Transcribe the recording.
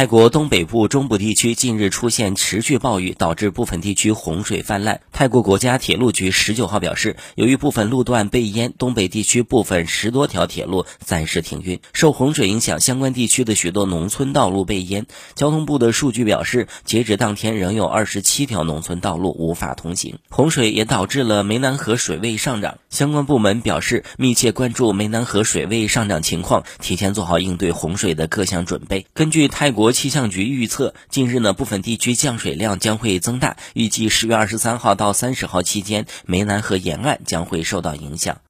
泰国东北部、中部地区近日出现持续暴雨，导致部分地区洪水泛滥。泰国国家铁路局十九号表示，由于部分路段被淹，东北地区部分十多条铁路暂时停运。受洪水影响，相关地区的许多农村道路被淹。交通部的数据表示，截止当天，仍有二十七条农村道路无法通行。洪水也导致了湄南河水位上涨，相关部门表示，密切关注湄南河水位上涨情况，提前做好应对洪水的各项准备。根据泰国。气象局预测，近日呢，部分地区降水量将会增大，预计十月二十三号到三十号期间，湄南河沿岸将会受到影响。